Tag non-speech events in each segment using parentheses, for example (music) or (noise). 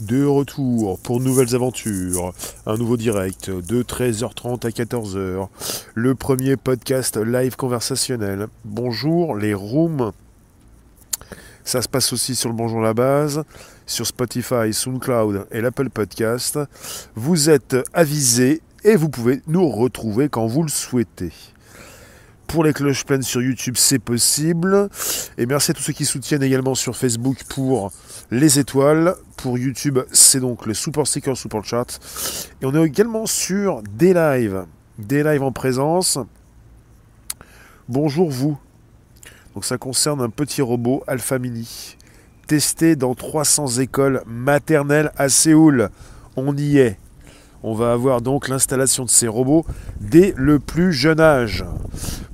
de retour pour nouvelles aventures. Un nouveau direct de 13h30 à 14h. Le premier podcast live conversationnel. Bonjour les rooms. Ça se passe aussi sur le Bonjour la base, sur Spotify, SoundCloud et l'Apple Podcast. Vous êtes avisés et vous pouvez nous retrouver quand vous le souhaitez. Pour les cloches pleines sur YouTube, c'est possible. Et merci à tous ceux qui soutiennent également sur Facebook pour les étoiles. Pour YouTube, c'est donc le Super Sticker, Super Chat. Et on est également sur des lives. Des lives en présence. Bonjour vous. Donc ça concerne un petit robot Alpha Mini. Testé dans 300 écoles maternelles à Séoul. On y est. On va avoir donc l'installation de ces robots dès le plus jeune âge.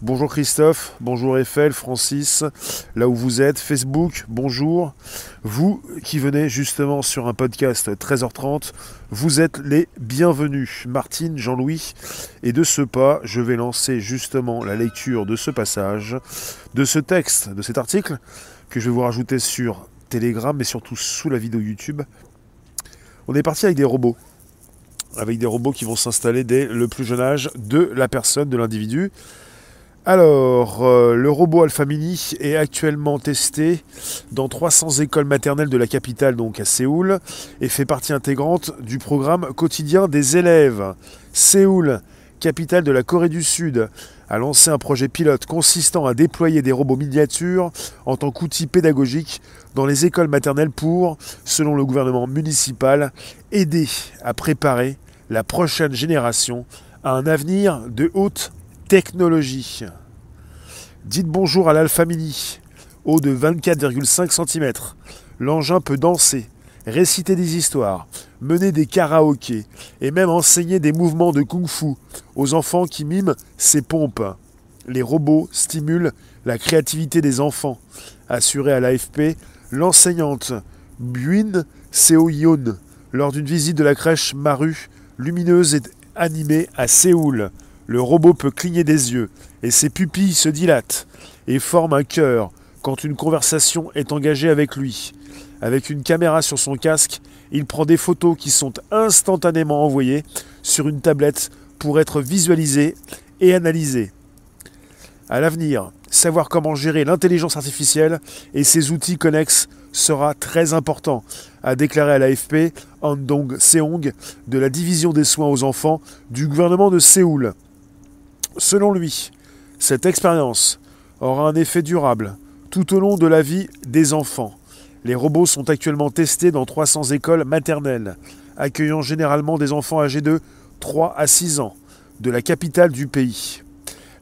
Bonjour Christophe, bonjour Eiffel, Francis, là où vous êtes, Facebook, bonjour. Vous qui venez justement sur un podcast 13h30, vous êtes les bienvenus. Martine, Jean-Louis, et de ce pas, je vais lancer justement la lecture de ce passage, de ce texte, de cet article, que je vais vous rajouter sur Telegram, mais surtout sous la vidéo YouTube. On est parti avec des robots avec des robots qui vont s'installer dès le plus jeune âge de la personne, de l'individu. Alors, euh, le robot Alpha Mini est actuellement testé dans 300 écoles maternelles de la capitale, donc à Séoul, et fait partie intégrante du programme quotidien des élèves. Séoul, capitale de la Corée du Sud, a lancé un projet pilote consistant à déployer des robots miniatures en tant qu'outil pédagogique dans les écoles maternelles pour, selon le gouvernement municipal, aider à préparer la prochaine génération à un avenir de haute technologie. Dites bonjour à l'Alpha Mini, haut de 24,5 cm. L'engin peut danser, réciter des histoires, mener des karaokés et même enseigner des mouvements de kung-fu aux enfants qui miment ses pompes. Les robots stimulent la créativité des enfants, assuré à l'AFP l'enseignante Buin Seo-yeon lors d'une visite de la crèche Maru lumineuse et animée à Séoul. Le robot peut cligner des yeux et ses pupilles se dilatent et forment un cœur quand une conversation est engagée avec lui. Avec une caméra sur son casque, il prend des photos qui sont instantanément envoyées sur une tablette pour être visualisées et analysées. À l'avenir, savoir comment gérer l'intelligence artificielle et ses outils connexes sera très important, a déclaré à l'AFP Andong Seong de la division des soins aux enfants du gouvernement de Séoul. Selon lui, cette expérience aura un effet durable tout au long de la vie des enfants. Les robots sont actuellement testés dans 300 écoles maternelles, accueillant généralement des enfants âgés de 3 à 6 ans, de la capitale du pays.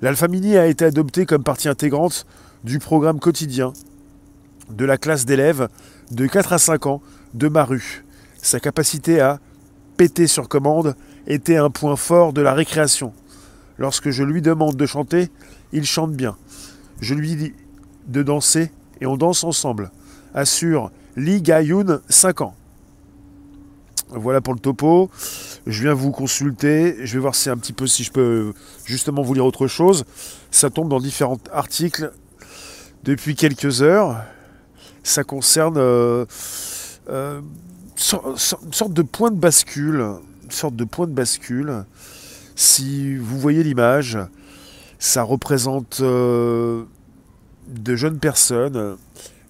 L'Alpha Mini a été adopté comme partie intégrante du programme quotidien de la classe d'élèves de 4 à 5 ans de Maru. Sa capacité à péter sur commande était un point fort de la récréation. Lorsque je lui demande de chanter, il chante bien. Je lui dis de danser et on danse ensemble. Assure Lee Ga-yoon, 5 ans. Voilà pour le topo. Je viens vous consulter. Je vais voir si un petit peu si je peux justement vous lire autre chose. Ça tombe dans différents articles depuis quelques heures ça concerne euh, euh, une sorte de point de bascule. Une sorte de point de bascule. Si vous voyez l'image, ça représente euh, de jeunes personnes,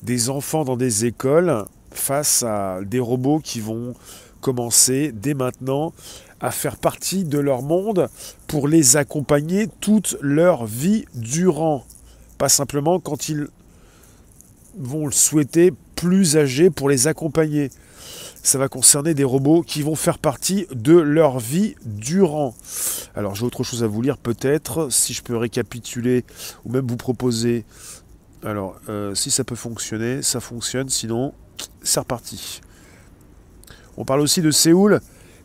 des enfants dans des écoles, face à des robots qui vont commencer dès maintenant à faire partie de leur monde pour les accompagner toute leur vie durant. Pas simplement quand ils vont le souhaiter plus âgés pour les accompagner. Ça va concerner des robots qui vont faire partie de leur vie durant. Alors j'ai autre chose à vous lire peut-être, si je peux récapituler ou même vous proposer. Alors euh, si ça peut fonctionner, ça fonctionne, sinon c'est reparti. On parle aussi de Séoul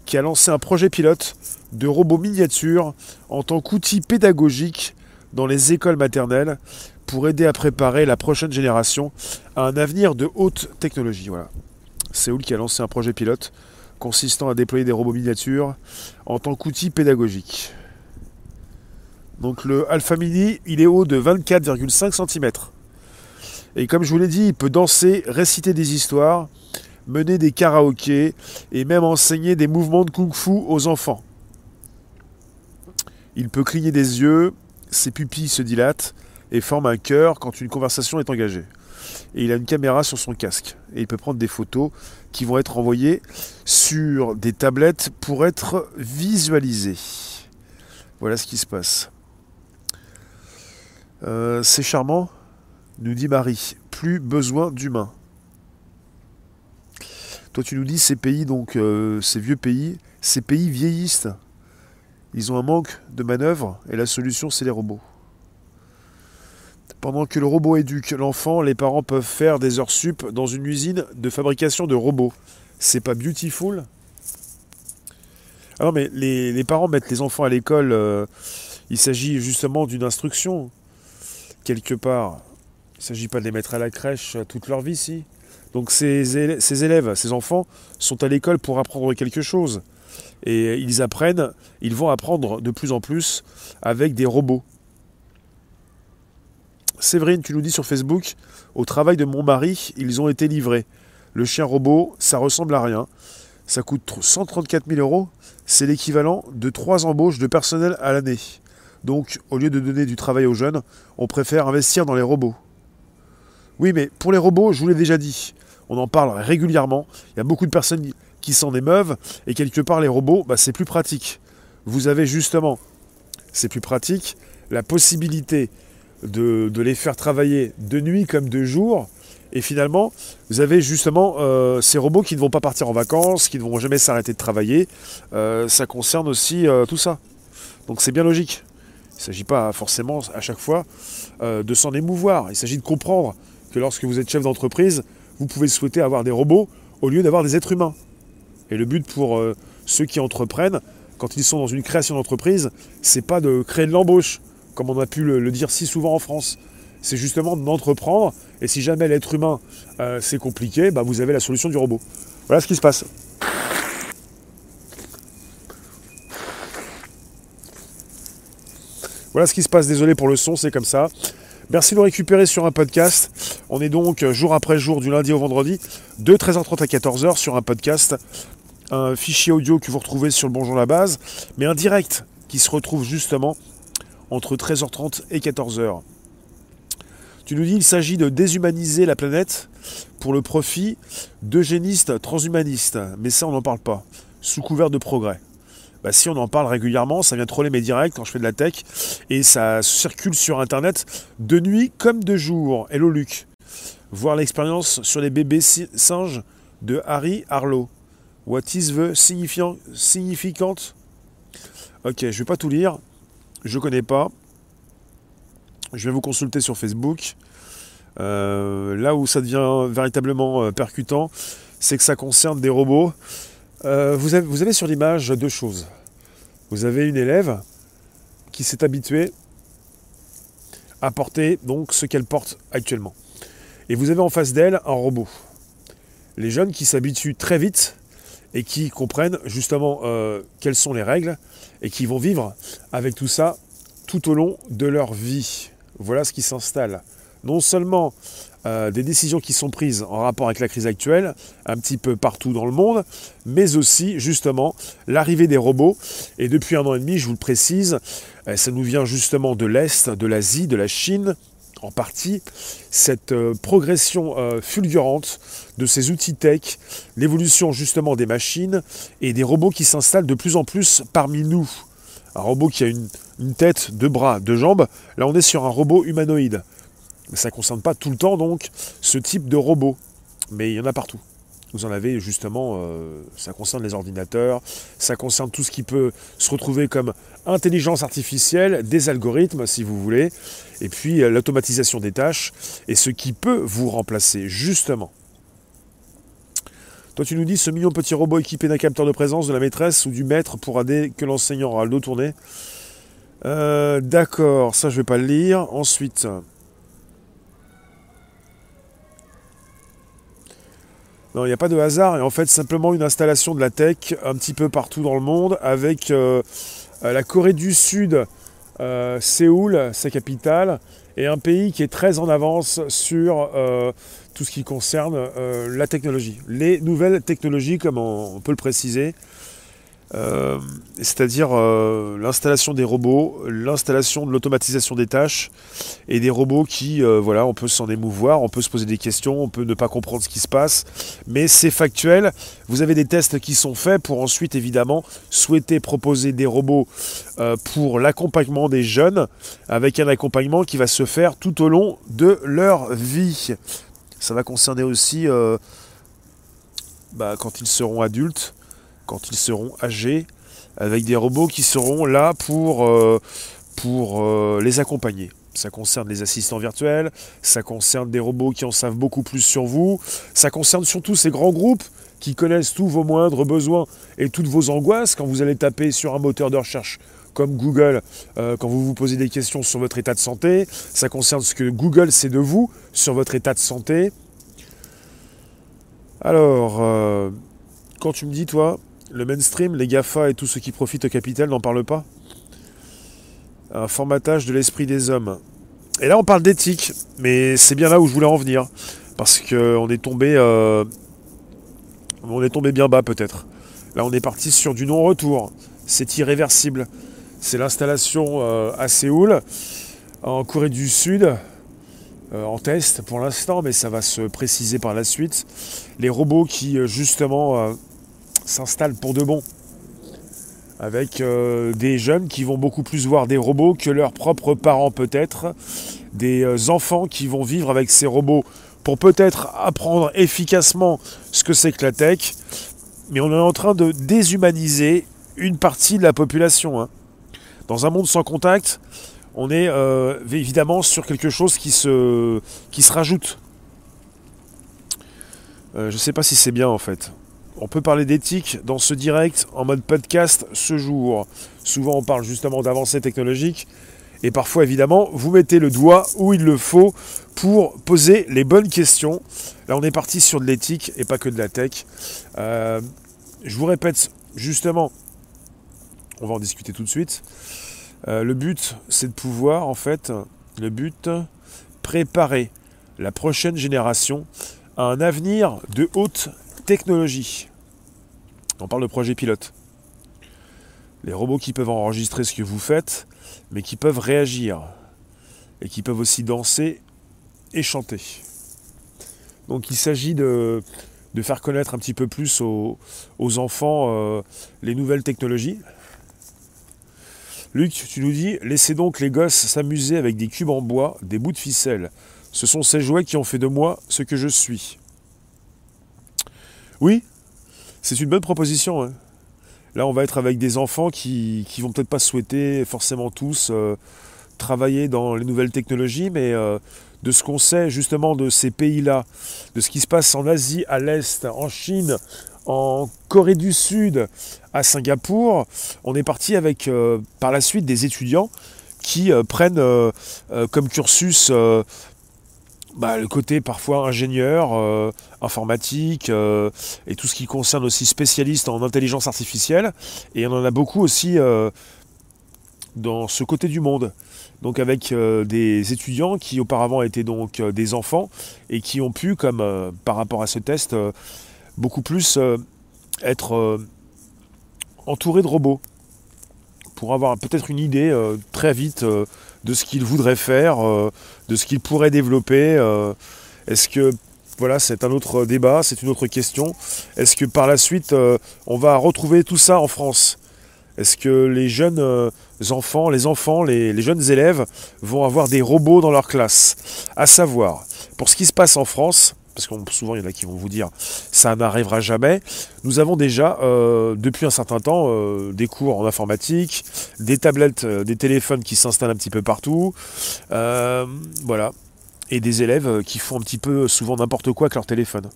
qui a lancé un projet pilote de robots miniatures en tant qu'outil pédagogique dans les écoles maternelles pour aider à préparer la prochaine génération à un avenir de haute technologie. Voilà. Séoul qui a lancé un projet pilote consistant à déployer des robots miniatures en tant qu'outil pédagogique. Donc le Alpha Mini, il est haut de 24,5 cm. Et comme je vous l'ai dit, il peut danser, réciter des histoires, mener des karaokés et même enseigner des mouvements de kung-fu aux enfants. Il peut cligner des yeux, ses pupilles se dilatent et forment un cœur quand une conversation est engagée. Et il a une caméra sur son casque. Et il peut prendre des photos qui vont être envoyées sur des tablettes pour être visualisées. Voilà ce qui se passe. Euh, c'est charmant, nous dit Marie. Plus besoin d'humains. Toi, tu nous dis ces pays, donc euh, ces vieux pays, ces pays vieillissent. Ils ont un manque de manœuvre et la solution, c'est les robots. Pendant que le robot éduque l'enfant, les parents peuvent faire des heures sup dans une usine de fabrication de robots. C'est pas beautiful? Alors, mais les, parents mettent les enfants à l'école. Euh, il s'agit justement d'une instruction, quelque part. Il ne s'agit pas de les mettre à la crèche toute leur vie, si. Donc ces, élèves, ces enfants sont à l'école pour apprendre quelque chose. Et ils apprennent, ils vont apprendre de plus en plus avec des robots. Séverine, tu nous dis sur Facebook, au travail de mon mari, ils ont été livrés. Le chien robot, ça ressemble à rien. Ça coûte 134 000 euros. C'est l'équivalent de trois embauches de personnel à l'année. Donc, au lieu de donner du travail aux jeunes, on préfère investir dans les robots. Oui, mais pour les robots, je vous l'ai déjà dit, on en parle régulièrement. Il y a beaucoup de personnes qui s'en émeuvent. Et quelque part, les robots, bah, c'est plus pratique. Vous avez justement, c'est plus pratique, la possibilité de, les faire travailler de nuit comme de jour. Et finalement, vous avez justement euh, ces robots qui ne vont pas partir en vacances, qui ne vont jamais s'arrêter de travailler. Euh, ça concerne aussi euh, tout ça. Donc c'est bien logique. Il ne s'agit pas forcément à chaque fois de s'en émouvoir. Il s'agit de comprendre que lorsque vous êtes chef d'entreprise, vous pouvez souhaiter avoir des robots au lieu d'avoir des êtres humains. Et le but pour ceux qui entreprennent, quand ils sont dans une création d'entreprise, c'est pas de créer de l'embauche, comme on a pu le, dire si souvent en France. C'est justement d'entreprendre, et si jamais l'être humain euh, c'est compliqué, bah, vous avez la solution du robot. Voilà ce qui se passe. Voilà ce qui se passe, désolé pour le son, c'est comme ça. Merci de nous récupérer sur un podcast. On est donc euh, jour après jour, du lundi au vendredi, de 13h30 à 14h sur un podcast. Un fichier audio que vous retrouvez sur le Bonjour la base, mais un direct qui se retrouve justement entre 13h30 et 14h. Tu nous dis qu'il s'agit de déshumaniser la planète pour le profit d'eugénistes transhumanistes. Mais ça, on n'en parle pas. Sous couvert de progrès. Bah, si on en parle régulièrement, ça vient troller mes directs quand je fais de la tech, et ça circule sur Internet de nuit comme de jour. Hello Luc. Voir l'expérience sur les bébés singes de Harry Harlow. What is the significant, Ok, je vais pas tout lire. Je connais pas. Je vais vous consulter sur Facebook. Euh, là où ça devient véritablement euh, percutant, c'est que ça concerne des robots euh, vous, avez, sur l'image deux choses. Vous avez une élève qui s'est habituée à porter donc ce qu'elle porte actuellement. Et vous avez en face d'elle un robot. Les jeunes qui s'habituent très vite et qui comprennent justement euh, quelles sont les règles et qui vont vivre avec tout ça tout au long de leur vie. Voilà ce qui s'installe. Non seulement euh, des décisions qui sont prises en rapport avec la crise actuelle, un petit peu partout dans le monde, mais aussi justement l'arrivée des robots. Et depuis un an et demi, je vous le précise, euh, ça nous vient justement de l'Est, de l'Asie, de la Chine, en partie, cette euh, progression fulgurante de ces outils tech, l'évolution justement des machines et des robots qui s'installent de plus en plus parmi nous. Un robot qui a une, tête, deux bras, deux jambes, là on est sur un robot humanoïde. Ça ne concerne pas tout le temps donc ce type de robot. Mais il y en a partout. Vous en avez justement, euh, ça concerne les ordinateurs, ça concerne tout ce qui peut se retrouver comme intelligence artificielle, des algorithmes si vous voulez, et puis euh, l'automatisation des tâches, et ce qui peut vous remplacer justement. Toi tu nous dis ce mignon petit robot équipé d'un capteur de présence de la maîtresse ou du maître pour aider que l'enseignant aura le dos tourné. Euh, d'accord, ça je vais pas le lire. Ensuite, Non, il n'y a pas de hasard, et en fait simplement une installation de la tech un petit peu partout dans le monde, avec euh, la Corée du Sud, euh, Séoul, sa capitale, et un pays qui est très en avance sur euh, tout ce qui concerne euh, la technologie. Les nouvelles technologies, comme on peut le préciser, euh, c'est-à-dire euh, l'installation des robots, l'installation de l'automatisation des tâches et des robots qui, euh, voilà, on peut s'en émouvoir, on peut se poser des questions, on peut ne pas comprendre ce qui se passe, mais c'est factuel. Vous avez des tests qui sont faits pour ensuite, évidemment, souhaiter proposer des robots pour l'accompagnement des jeunes, avec un accompagnement qui va se faire tout au long de leur vie. Ça va concerner aussi bah, quand ils seront adultes quand ils seront âgés, avec des robots qui seront là pour, euh, pour euh, les accompagner. Ça concerne les assistants virtuels, ça concerne des robots qui en savent beaucoup plus sur vous, ça concerne surtout ces grands groupes qui connaissent tous vos moindres besoins et toutes vos angoisses quand vous allez taper sur un moteur de recherche comme Google, euh, quand vous vous posez des questions sur votre état de santé, ça concerne ce que Google sait de vous sur votre état de santé. Alors, quand tu me dis, toi, le mainstream, les GAFA et tous ceux qui profitent au capital n'en parlent pas. Un formatage de l'esprit des hommes. Et là, on parle d'éthique, mais c'est bien là où je voulais en venir. Parce qu'on est tombé. Euh, on est tombé bien bas, peut-être. Là, on est parti sur du non-retour. C'est irréversible. C'est l'installation euh, à Séoul, en Corée du Sud, euh, en test pour l'instant, mais ça va se préciser par la suite. Les robots qui, justement, s'installe pour de bon. Avec euh, des jeunes qui vont beaucoup plus voir des robots que leurs propres parents peut-être. Des euh, enfants qui vont vivre avec ces robots pour peut-être apprendre efficacement ce que c'est que la tech. Mais on est en train de déshumaniser une partie de la population. Hein. Dans un monde sans contact, on est euh, évidemment sur quelque chose qui se, qui se rajoute. je ne sais pas si c'est bien en fait. On peut parler d'éthique dans ce direct en mode podcast ce jour. Souvent on parle justement d'avancées technologiques et parfois évidemment vous mettez le doigt où il le faut pour poser les bonnes questions. Là on est parti sur de l'éthique et pas que de la tech. Euh, je vous répète justement, on va en discuter tout de suite. Euh, le but c'est de pouvoir en fait, le but, préparer la prochaine génération à un avenir de haute technologie. On parle de projet pilote. Les robots qui peuvent enregistrer ce que vous faites, mais qui peuvent réagir. Et qui peuvent aussi danser et chanter. Donc il s'agit de, faire connaître un petit peu plus aux, enfants euh, les nouvelles technologies. Luc, tu nous dis, laissez donc les gosses s'amuser avec des cubes en bois, des bouts de ficelle. Ce sont ces jouets qui ont fait de moi ce que je suis. Oui, c'est une bonne proposition. Hein. Là, on va être avec des enfants qui, qui vont peut-être pas souhaiter forcément tous euh, travailler dans les nouvelles technologies, mais euh, de ce qu'on sait justement de ces pays-là, de ce qui se passe en Asie, à l'Est, en Chine, en Corée du Sud, à Singapour, on est parti avec euh, par la suite des étudiants qui prennent comme cursus bah, le côté parfois ingénieur, euh, informatique, euh, et tout ce qui concerne aussi spécialiste en intelligence artificielle. Et on en a beaucoup aussi euh, dans ce côté du monde. Donc avec des étudiants qui auparavant étaient donc des enfants et qui ont pu, comme par rapport à ce test, beaucoup plus être entourés de robots pour avoir peut-être une idée très vite de ce qu'il voudrait faire, de ce qu'il pourrait développer. Euh, est-ce que voilà, c'est un autre débat, c'est une autre question. Est-ce que par la suite, euh, on va retrouver tout ça en France? Est-ce que les jeunes enfants, les enfants, les, les, jeunes élèves vont avoir des robots dans leur classe? À savoir, pour ce qui se passe en France, parce que souvent il y en a qui vont vous dire ça n'arrivera jamais. Nous avons déjà euh, depuis un certain temps euh, des cours en informatique, des tablettes, euh, des téléphones qui s'installent un petit peu partout, voilà, et des élèves qui font un petit peu souvent n'importe quoi avec leur téléphone.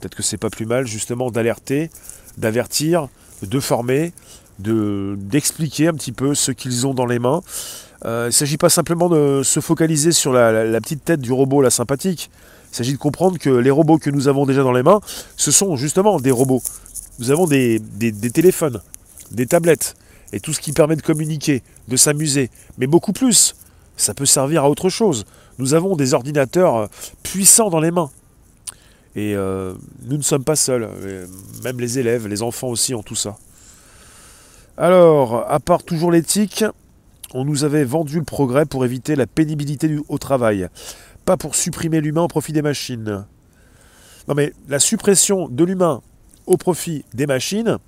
Peut-être que c'est pas plus mal justement d'alerter, d'avertir, de former, de d'expliquer un petit peu ce qu'ils ont dans les mains. il ne s'agit pas simplement de se focaliser sur la petite tête du robot, la sympathique. Il s'agit de comprendre que les robots que nous avons déjà dans les mains, ce sont justement des robots. Nous avons des, téléphones, des tablettes, et tout ce qui permet de communiquer, de s'amuser, mais beaucoup plus. Ça peut servir à autre chose. Nous avons des ordinateurs euh, puissants dans les mains. Et euh, nous ne sommes pas seuls. Même les élèves, les enfants aussi ont tout ça. Alors, à part toujours l'éthique, on nous avait vendu le progrès pour éviter la pénibilité au travail, pour supprimer l'humain au profit des machines. Non mais la suppression de l'humain au profit des machines,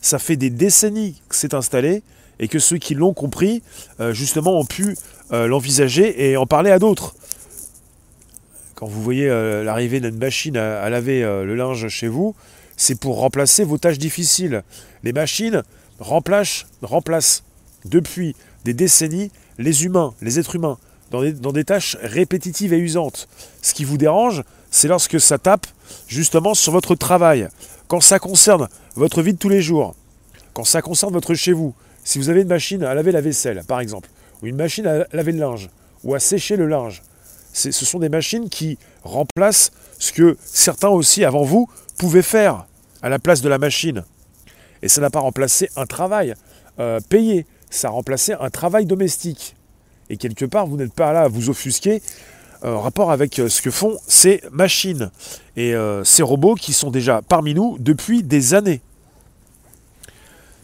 ça fait des décennies que c'est installé et que ceux qui l'ont compris, euh, justement, ont pu euh, l'envisager et en parler à d'autres. Quand vous voyez euh, l'arrivée d'une machine à, laver le linge chez vous, c'est pour remplacer vos tâches difficiles. Les machines remplacent depuis des décennies les humains, les êtres humains, dans des, tâches répétitives et usantes. Ce qui vous dérange, c'est lorsque ça tape justement sur votre travail, quand ça concerne votre vie de tous les jours, quand ça concerne votre chez vous, si vous avez une machine à laver la vaisselle, par exemple, ou une machine à laver le linge, ou à sécher le linge, ce sont des machines qui remplacent ce que certains aussi avant vous pouvaient faire à la place de la machine. Et ça n'a pas remplacé un travail euh, payé, ça a remplacé un travail domestique. Et quelque part, vous n'êtes pas là à vous offusquer euh, en rapport avec euh, ce que font ces machines et ces robots qui sont déjà parmi nous depuis des années.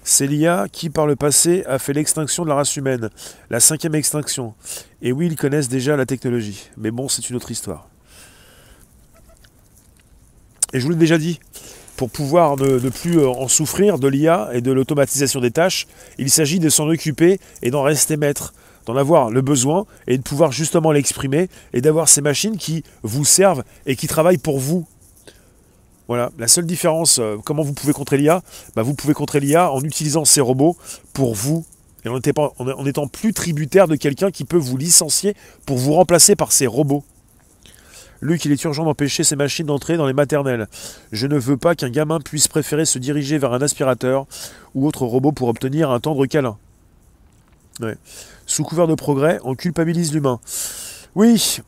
C'est l'IA qui, par le passé, a fait l'extinction de la race humaine, la cinquième extinction. Et oui, ils connaissent déjà la technologie. Mais bon, c'est une autre histoire. Et je vous l'ai déjà dit, pour pouvoir ne, plus euh, en souffrir de l'IA et de l'automatisation des tâches, il s'agit de s'en occuper et d'en rester maître, d'en avoir le besoin et de pouvoir justement l'exprimer et d'avoir ces machines qui vous servent et qui travaillent pour vous voilà, la seule différence, euh, comment vous pouvez contrer l'IA bah, Vous pouvez contrer l'IA en utilisant ces robots pour vous et en, étant plus tributaire de quelqu'un qui peut vous licencier pour vous remplacer par ces robots. Luc, il est urgent d'empêcher ces machines d'entrer dans les maternelles. Je ne veux pas qu'un gamin puisse préférer se diriger vers un aspirateur ou autre robot pour obtenir un tendre câlin. Sous couvert de progrès, on culpabilise l'humain. Oui,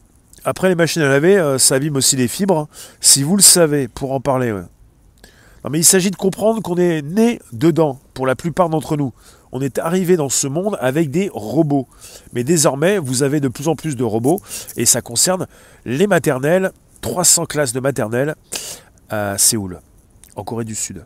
après, les machines à laver, euh, ça abîme aussi les fibres. Si vous le savez, pour en parler. Non, mais il s'agit de comprendre qu'on est né dedans, pour la plupart d'entre nous. On est arrivé dans ce monde avec des robots. Mais désormais, vous avez de plus en plus de robots, et ça concerne les maternelles, 300 classes de maternelles à Séoul, en Corée du Sud.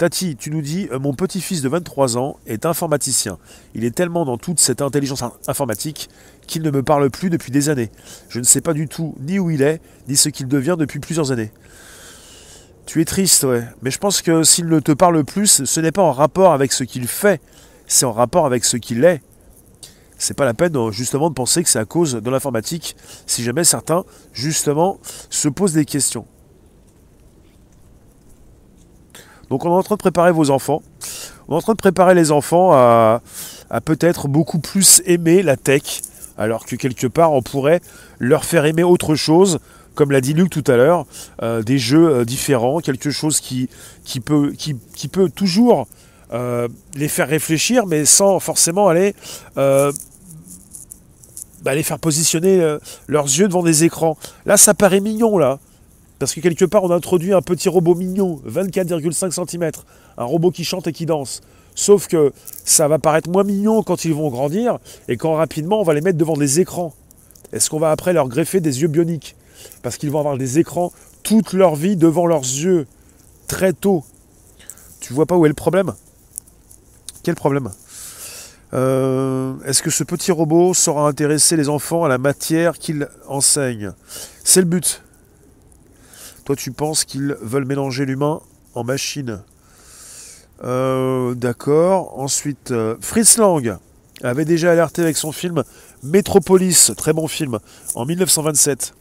Tati, tu nous dis, euh, mon petit-fils de 23 ans est informaticien. Il est tellement dans toute cette intelligence informatique qu'il ne me parle plus depuis des années. Je ne sais pas du tout ni où il est, ni ce qu'il devient depuis plusieurs années. Tu es triste, ouais. Mais je pense que s'il ne te parle plus, ce n'est pas en rapport avec ce qu'il fait, c'est en rapport avec ce qu'il est. C'est pas la peine justement de penser que c'est à cause de l'informatique, si jamais certains, justement, se posent des questions. Donc on est en train de préparer vos enfants. On est en train de préparer les enfants à, peut-être beaucoup plus aimer la tech, alors que quelque part on pourrait leur faire aimer autre chose, comme l'a dit Luc tout à l'heure, euh, des jeux euh, différents, quelque chose qui, peut, qui, peut toujours euh, les faire réfléchir, mais sans forcément aller, bah, les faire positionner leurs yeux devant des écrans. Là, ça paraît mignon, là. Parce que quelque part, on introduit un petit robot mignon, 24,5 cm, un robot qui chante et qui danse. Sauf que ça va paraître moins mignon quand ils vont grandir et quand rapidement on va les mettre devant des écrans. Est-ce qu'on va après leur greffer des yeux bioniques? Parce qu'ils vont avoir des écrans toute leur vie devant leurs yeux, très tôt. Tu vois pas où est le problème? Quel problème? Euh, Est-ce que ce petit robot saura intéresser les enfants à la matière qu'il enseigne? C'est le but. Toi, tu penses qu'ils veulent mélanger l'humain en machine. Euh, d'accord. Ensuite, euh, Fritz Lang avait déjà alerté avec son film Metropolis, très bon film, en 1927.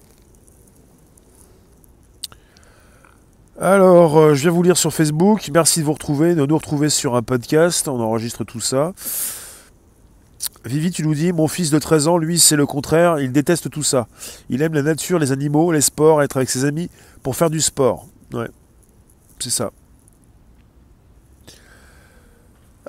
Alors, euh, je viens vous lire sur Facebook. Merci de vous retrouver, de nous retrouver sur un podcast. On enregistre tout ça. Vivi, tu nous dis, mon fils de 13 ans, lui, c'est le contraire, il déteste tout ça. Il aime la nature, les animaux, les sports, être avec ses amis pour faire du sport. Ouais, c'est ça.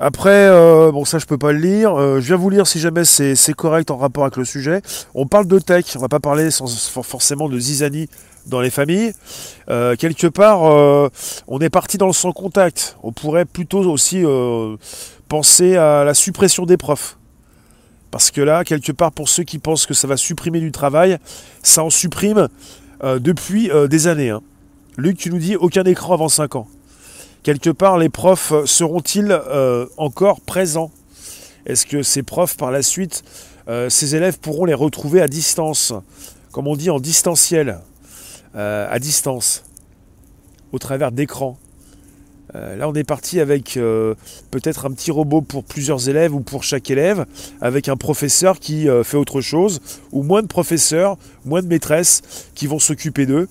Après, euh, bon ça je peux pas le lire. Euh, je viens vous lire si jamais c'est correct en rapport avec le sujet. On parle de tech, on va pas parler sans, forcément de zizanie dans les familles. Euh, quelque part, on est parti dans le sans contact. On pourrait plutôt aussi penser à la suppression des profs. Parce que là, quelque part, pour ceux qui pensent que ça va supprimer du travail, ça en supprime euh, depuis euh, des années. Hein. Luc, tu nous dis aucun écran avant 5 ans. Quelque part, les profs seront-ils euh, encore présents? Est-ce que ces profs, par la suite, ces élèves pourront les retrouver à distance? Comme on dit en distanciel, à distance, au travers d'écrans euh, là, on est parti avec euh, peut-être un petit robot pour plusieurs élèves ou pour chaque élève, avec un professeur qui euh, fait autre chose, ou moins de professeurs, moins de maîtresses qui vont s'occuper d'eux.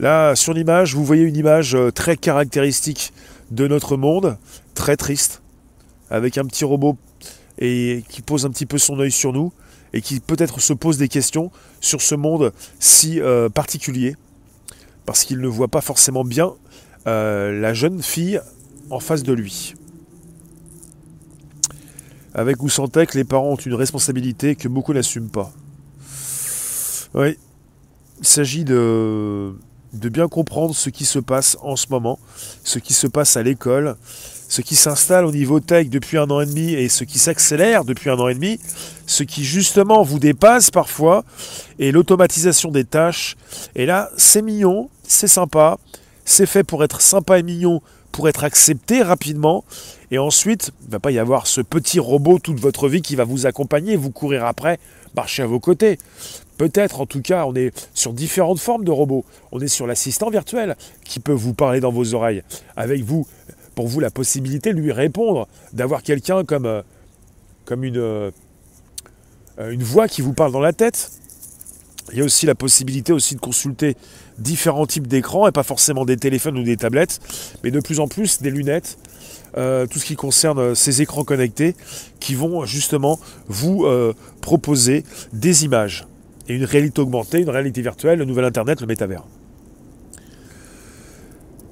Là, sur l'image, vous voyez une image très caractéristique de notre monde, très triste, avec un petit robot qui pose un petit peu son œil sur nous et qui peut-être se pose des questions sur ce monde si particulier, parce qu'il ne voit pas forcément bien euh, la jeune fille en face de lui. Avec ou sans tech, les parents ont une responsabilité que beaucoup n'assument pas. Oui, il s'agit de, de bien comprendre ce qui se passe en ce moment, ce qui se passe à l'école, ce qui s'installe au niveau tech depuis un an et demi et ce qui s'accélère depuis un an et demi, ce qui justement vous dépasse parfois, et l'automatisation des tâches. Et là, c'est mignon, c'est sympa, c'est fait pour être sympa et mignon, pour être accepté rapidement. Et ensuite, il ne va pas y avoir ce petit robot toute votre vie qui va vous accompagner, vous courir après, marcher à vos côtés. Peut-être, en tout cas, on est sur différentes formes de robots. On est sur l'assistant virtuel qui peut vous parler dans vos oreilles. Avec vous, pour vous, la possibilité de lui répondre, d'avoir quelqu'un comme, euh, comme une, euh, une voix qui vous parle dans la tête. Il y a aussi la possibilité aussi de consulter différents types d'écrans, et pas forcément des téléphones ou des tablettes, mais de plus en plus des lunettes, euh, tout ce qui concerne euh, ces écrans connectés, qui vont justement vous euh, proposer des images, et une réalité augmentée, une réalité virtuelle, le nouvel Internet, le métavers.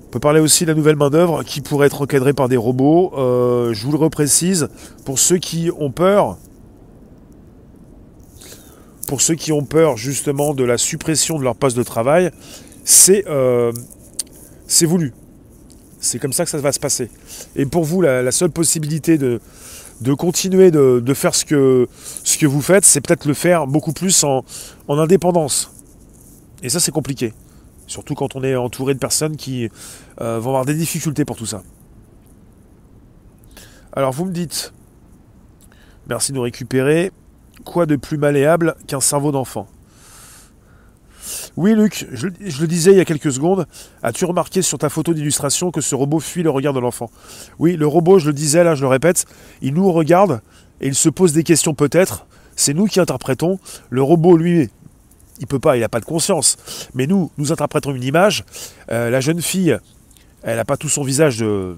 On peut parler aussi de la nouvelle main-d'œuvre qui pourrait être encadrée par des robots. je vous le reprécise, pour ceux qui ont peur, pour ceux qui ont peur justement de la suppression de leur poste de travail, c'est euh, voulu. C'est comme ça que ça va se passer. Et pour vous, la, seule possibilité de, de continuer de, faire ce que, ce que vous faites, c'est peut-être le faire beaucoup plus en, indépendance. Et ça, c'est compliqué. Surtout quand on est entouré de personnes qui euh, vont avoir des difficultés pour tout ça. Alors vous me dites, merci de nous récupérer quoi de plus malléable qu'un cerveau d'enfant oui, Luc, je, le disais il y a quelques secondes, as-tu remarqué sur ta photo d'illustration que ce robot fuit le regard de l'enfant? Oui, le robot, je le disais, là, je le répète, il nous regarde et il se pose des questions peut-être. C'est nous qui interprétons. Le robot, lui, il peut pas, il n'a pas de conscience. Mais nous, nous interprétons une image. Euh, la jeune fille, elle n'a pas tout son visage de,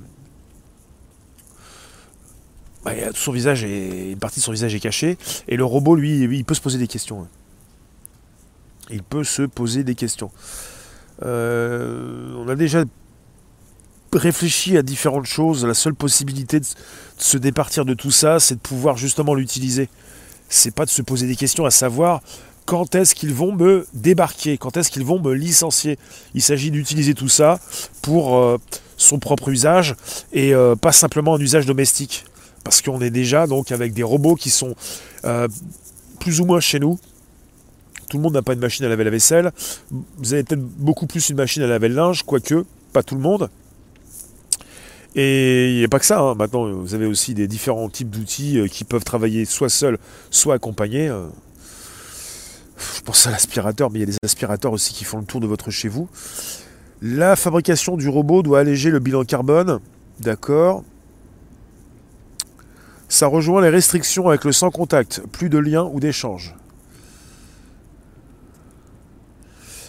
son visage est, une partie de son visage est cachée, et le robot, lui, il peut se poser des questions. Il peut se poser des questions. Euh, on a déjà réfléchi à différentes choses. La seule possibilité de se départir de tout ça, c'est de pouvoir justement l'utiliser. C'est pas de se poser des questions à savoir quand est-ce qu'ils vont me débarquer, quand est-ce qu'ils vont me licencier. Il s'agit d'utiliser tout ça pour euh, son propre usage et euh, pas simplement un usage domestique parce qu'on est déjà donc avec des robots qui sont euh, plus ou moins chez nous. Tout le monde n'a pas une machine à laver la vaisselle. Vous avez peut-être beaucoup plus une machine à laver le linge, quoique, pas tout le monde. Et il n'y a pas que ça. Hein. Maintenant, vous avez aussi des différents types d'outils euh, qui peuvent travailler soit seuls, soit accompagnés. Euh. Je pense à l'aspirateur, mais il y a des aspirateurs aussi qui font le tour de votre chez vous. La fabrication du robot doit alléger le bilan carbone. D'accord. Ça rejoint les restrictions avec le sans contact, plus de liens ou d'échanges.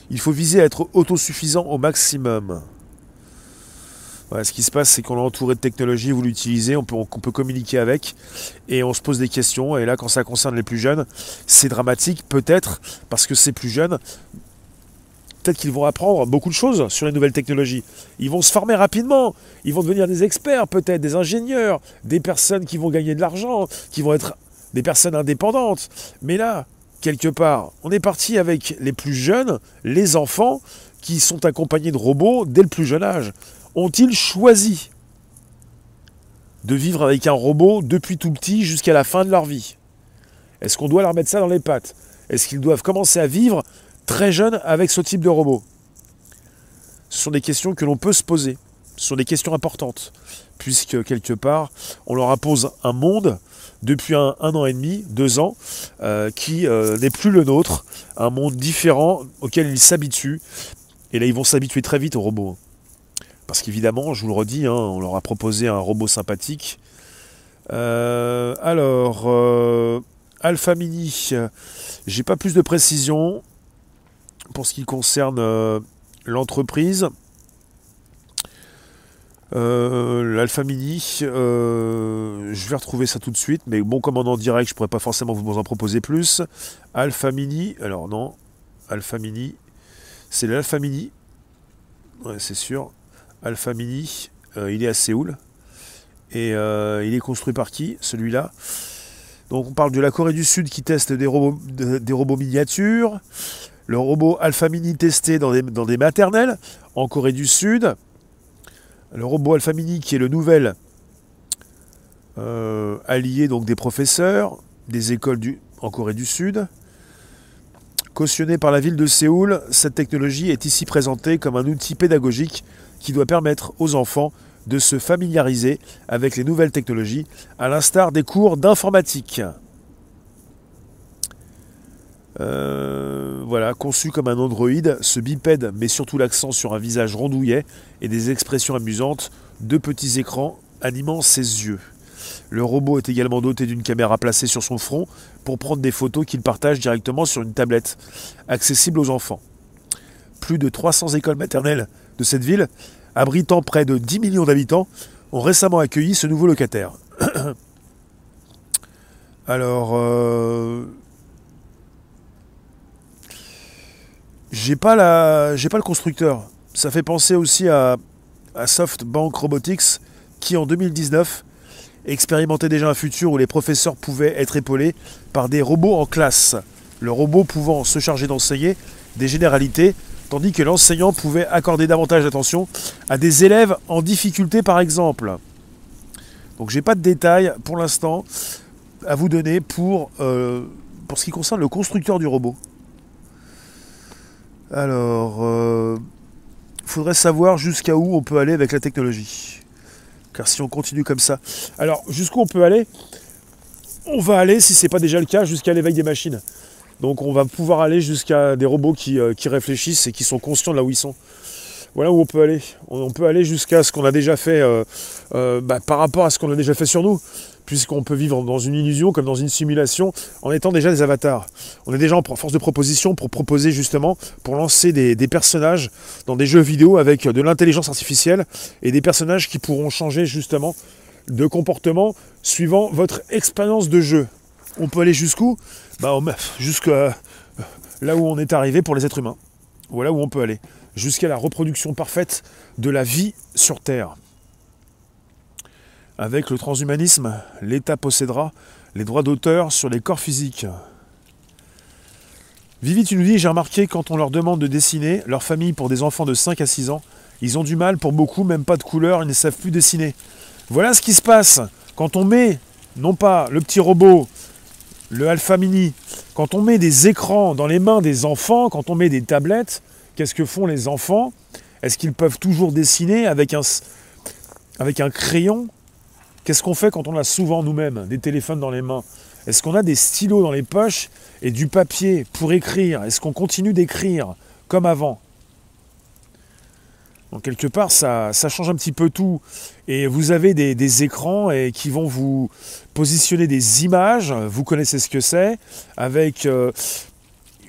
Il faut viser à être autosuffisant au maximum. ce qui se passe, c'est qu'on est entouré de technologies, vous l'utilisez, on peut, on peut communiquer avec, et on se pose des questions. Et là, quand ça concerne les plus jeunes, c'est dramatique, peut-être, parce que c'est plus jeune, peut-être qu'ils vont apprendre beaucoup de choses sur les nouvelles technologies. Ils vont se former rapidement, ils vont devenir des experts peut-être, des ingénieurs, des personnes qui vont gagner de l'argent, qui vont être des personnes indépendantes. Mais là, quelque part, on est parti avec les plus jeunes, les enfants, qui sont accompagnés de robots dès le plus jeune âge. Ont-ils choisi de vivre avec un robot depuis tout petit jusqu'à la fin de leur vie? Est-ce qu'on doit leur mettre ça dans les pattes? Est-ce qu'ils doivent commencer à vivre très jeunes avec ce type de robot Ce sont des questions que l'on peut se poser. Ce sont des questions importantes, puisque quelque part, on leur impose un monde depuis un, an et demi, deux ans, euh, qui euh, n'est plus le nôtre, un monde différent auquel ils s'habituent. Et là, ils vont s'habituer très vite aux robots. Parce qu'évidemment, je vous le redis, hein, on leur a proposé un robot sympathique. Euh, alors, Alpha Mini, j'ai pas plus de précision pour ce qui concerne l'entreprise. Euh, L'Alpha Mini, euh, je vais retrouver ça tout de suite, mais bon, comme en direct, je pourrais pas forcément vous en proposer plus. Alpha Mini, alors non, Alpha Mini, c'est l'Alpha Mini, c'est sûr. Alpha Mini, euh, il est à Séoul, et il est construit par qui, celui-là? Donc on parle de la Corée du Sud qui teste des robots miniatures, le robot Alpha Mini testé dans des, maternelles en Corée du Sud, le robot Alpha Mini qui est le nouvel euh, allié donc des professeurs des écoles en Corée du Sud. Cautionné par la ville de Séoul, cette technologie est ici présentée comme un outil pédagogique qui doit permettre aux enfants de se familiariser avec les nouvelles technologies, à l'instar des cours d'informatique. Euh, voilà, conçu comme un androïde, ce bipède met surtout l'accent sur un visage rondouillet et des expressions amusantes, deux petits écrans animant ses yeux. Le robot est également doté d'une caméra placée sur son front pour prendre des photos qu'il partage directement sur une tablette, accessible aux enfants. Plus de 300 écoles maternelles de cette ville, abritant près de 10 millions d'habitants, ont récemment accueilli ce nouveau locataire. (coughs) Alors, euh, J'ai pas pas le constructeur. Ça fait penser aussi à, SoftBank Robotics qui en 2019 expérimentait déjà un futur où les professeurs pouvaient être épaulés par des robots en classe. Le robot pouvant se charger d'enseigner des généralités, tandis que l'enseignant pouvait accorder davantage d'attention à des élèves en difficulté par exemple. Donc j'ai pas de détails pour l'instant à vous donner pour, euh, pour ce qui concerne le constructeur du robot. Alors, il euh, faudrait savoir jusqu'à où on peut aller avec la technologie. Car si on continue comme ça. Alors, jusqu'où on peut aller? On va aller, si ce n'est pas déjà le cas, jusqu'à l'éveil des machines. Donc on va pouvoir aller jusqu'à des robots qui, euh, qui, réfléchissent et qui sont conscients de là où ils sont. Voilà où on peut aller. On peut aller jusqu'à ce qu'on a déjà fait euh, bah, par rapport à ce qu'on a déjà fait sur nous puisqu'on peut vivre dans une illusion comme dans une simulation en étant déjà des avatars. On est déjà en force de proposition pour proposer justement, pour lancer des, personnages dans des jeux vidéo avec de l'intelligence artificielle et des personnages qui pourront changer justement de comportement suivant votre expérience de jeu. On peut aller jusqu'où? Bah, Jusqu'à là où on est arrivé pour les êtres humains. Voilà où on peut aller. Jusqu'à la reproduction parfaite de la vie sur Terre. Avec le transhumanisme, l'État possédera les droits d'auteur sur les corps physiques. Vivi, tu nous dis, j'ai remarqué quand on leur demande de dessiner, leur famille pour des enfants de 5 à 6 ans, ils ont du mal pour beaucoup, même pas de couleur, ils ne savent plus dessiner. Voilà ce qui se passe quand on met, non pas le petit robot, le Alpha Mini, quand on met des écrans dans les mains des enfants, quand on met des tablettes, qu'est-ce que font les enfants? Est-ce qu'ils peuvent toujours dessiner avec un, avec un crayon? Qu'est-ce qu'on fait quand on a souvent nous-mêmes des téléphones dans les mains? Est-ce qu'on a des stylos dans les poches et du papier pour écrire? Est-ce qu'on continue d'écrire comme avant? Donc quelque part, ça, change un petit peu tout. Et vous avez des, écrans et qui vont vous positionner des images, vous connaissez ce que c'est, avec euh,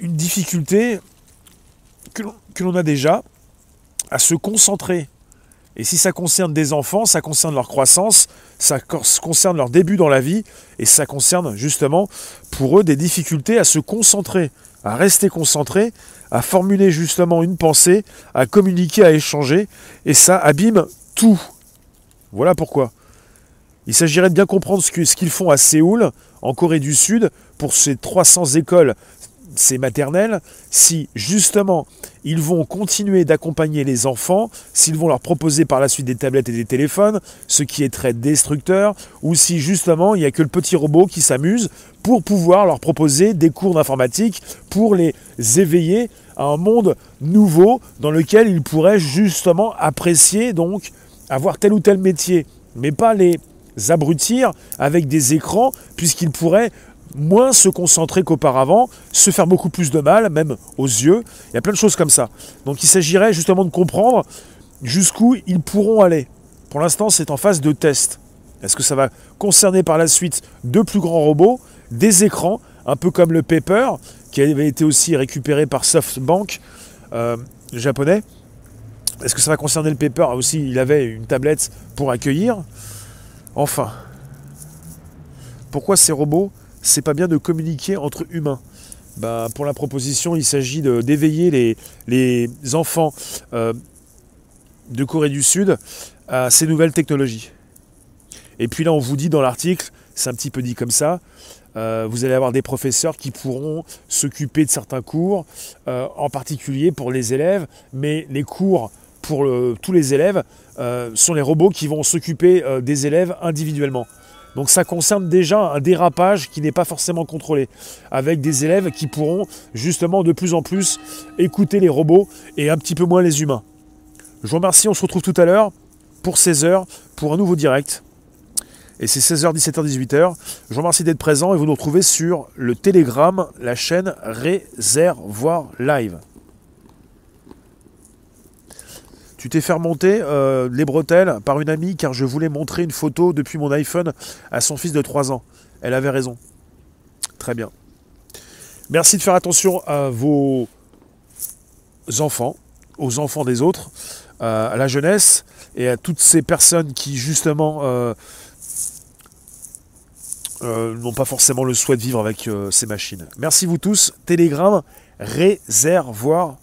une difficulté que l'on a déjà à se concentrer et si ça concerne des enfants, ça concerne leur croissance, ça concerne leur début dans la vie, et ça concerne justement pour eux des difficultés à se concentrer, à rester concentrés, à formuler justement une pensée, à communiquer, à échanger, et ça abîme tout. Voilà pourquoi. Il s'agirait de bien comprendre ce qu'ils font à Séoul, en Corée du Sud, pour ces 300 écoles ces maternelles, si justement ils vont continuer d'accompagner les enfants, s'ils vont leur proposer par la suite des tablettes et des téléphones, ce qui est très destructeur, ou si justement il n'y a que le petit robot qui s'amuse pour pouvoir leur proposer des cours d'informatique, pour les éveiller à un monde nouveau dans lequel ils pourraient justement apprécier donc avoir tel ou tel métier, mais pas les abrutir avec des écrans, puisqu'ils pourraient moins se concentrer qu'auparavant, se faire beaucoup plus de mal, même aux yeux. Il y a plein de choses comme ça. Donc il s'agirait justement de comprendre jusqu'où ils pourront aller. Pour l'instant, c'est en phase de test. Est-ce que ça va concerner par la suite de plus grands robots, des écrans, un peu comme le Paper, qui avait été aussi récupéré par SoftBank euh, japonais? Est-ce que ça va concerner le Paper? Aussi, il avait une tablette pour accueillir. Enfin, pourquoi ces robots c'est pas bien de communiquer entre humains. Bah, pour la proposition, il s'agit d'éveiller les, enfants euh, de Corée du Sud à ces nouvelles technologies. Et puis là, on vous dit dans l'article, c'est un petit peu dit comme ça, euh, vous allez avoir des professeurs qui pourront s'occuper de certains cours, euh, en particulier pour les élèves, mais les cours pour tous les élèves sont les robots qui vont s'occuper des élèves individuellement. Donc ça concerne déjà un dérapage qui n'est pas forcément contrôlé, avec des élèves qui pourront justement de plus en plus écouter les robots et un petit peu moins les humains. Je vous remercie, on se retrouve tout à l'heure pour 16h pour un nouveau direct. Et c'est 16h, 17h, 18h. Je vous remercie d'être présent et vous nous retrouvez sur le Telegram, la chaîne Réservoir Live. Tu t'es fait remonter euh, les bretelles par une amie car je voulais montrer une photo depuis mon iPhone à son fils de 3 ans. Elle avait raison. Très bien. Merci de faire attention à vos enfants, aux enfants des autres, à la jeunesse et à toutes ces personnes qui justement euh, euh, n'ont pas forcément le souhait de vivre avec ces machines. Merci vous tous. Telegram, réservoir